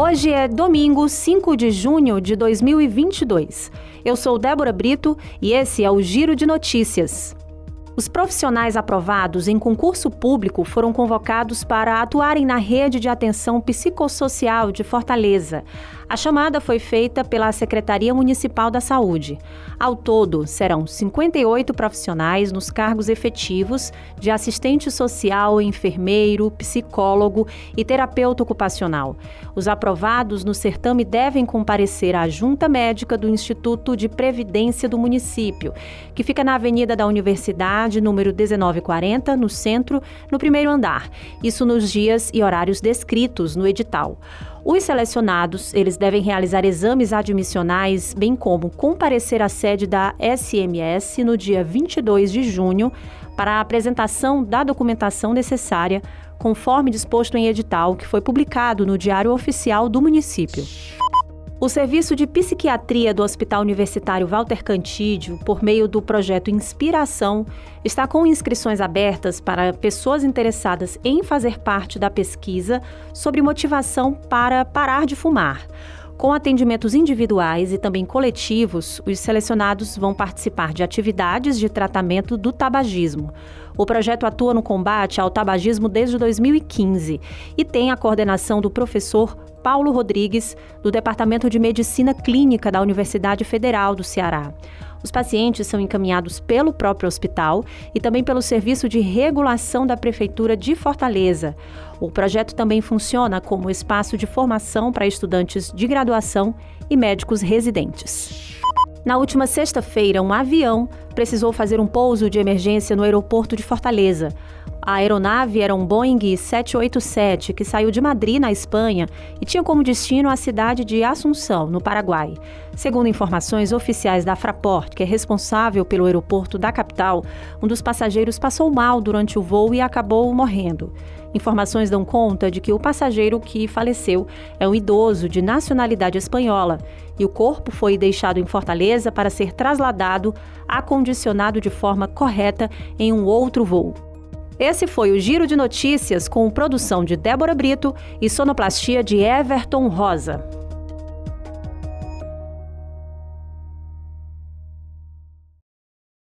Hoje é domingo, 5 de junho de 2022. Eu sou Débora Brito e esse é o Giro de Notícias. Os profissionais aprovados em concurso público foram convocados para atuarem na rede de atenção psicossocial de Fortaleza. A chamada foi feita pela Secretaria Municipal da Saúde. Ao todo, serão 58 profissionais nos cargos efetivos de assistente social, enfermeiro, psicólogo e terapeuta ocupacional. Os aprovados no certame devem comparecer à junta médica do Instituto de Previdência do município, que fica na Avenida da Universidade, número 1940, no centro, no primeiro andar. Isso nos dias e horários descritos no edital. Os selecionados, eles devem realizar exames admissionais, bem como comparecer à sede da SMS no dia 22 de junho para a apresentação da documentação necessária, conforme disposto em edital que foi publicado no Diário Oficial do município. O Serviço de Psiquiatria do Hospital Universitário Walter Cantídio, por meio do projeto Inspiração, está com inscrições abertas para pessoas interessadas em fazer parte da pesquisa sobre motivação para parar de fumar. Com atendimentos individuais e também coletivos, os selecionados vão participar de atividades de tratamento do tabagismo. O projeto atua no combate ao tabagismo desde 2015 e tem a coordenação do professor Paulo Rodrigues, do Departamento de Medicina Clínica da Universidade Federal do Ceará. Os pacientes são encaminhados pelo próprio hospital e também pelo Serviço de Regulação da Prefeitura de Fortaleza. O projeto também funciona como espaço de formação para estudantes de graduação e médicos residentes. Na última sexta-feira, um avião precisou fazer um pouso de emergência no aeroporto de Fortaleza. A aeronave era um Boeing 787 que saiu de Madrid, na Espanha, e tinha como destino a cidade de Assunção, no Paraguai. Segundo informações oficiais da Fraport, que é responsável pelo aeroporto da capital, um dos passageiros passou mal durante o voo e acabou morrendo. Informações dão conta de que o passageiro que faleceu é um idoso de nacionalidade espanhola e o corpo foi deixado em Fortaleza para ser trasladado, acondicionado de forma correta em um outro voo. Esse foi o Giro de Notícias com produção de Débora Brito e sonoplastia de Everton Rosa.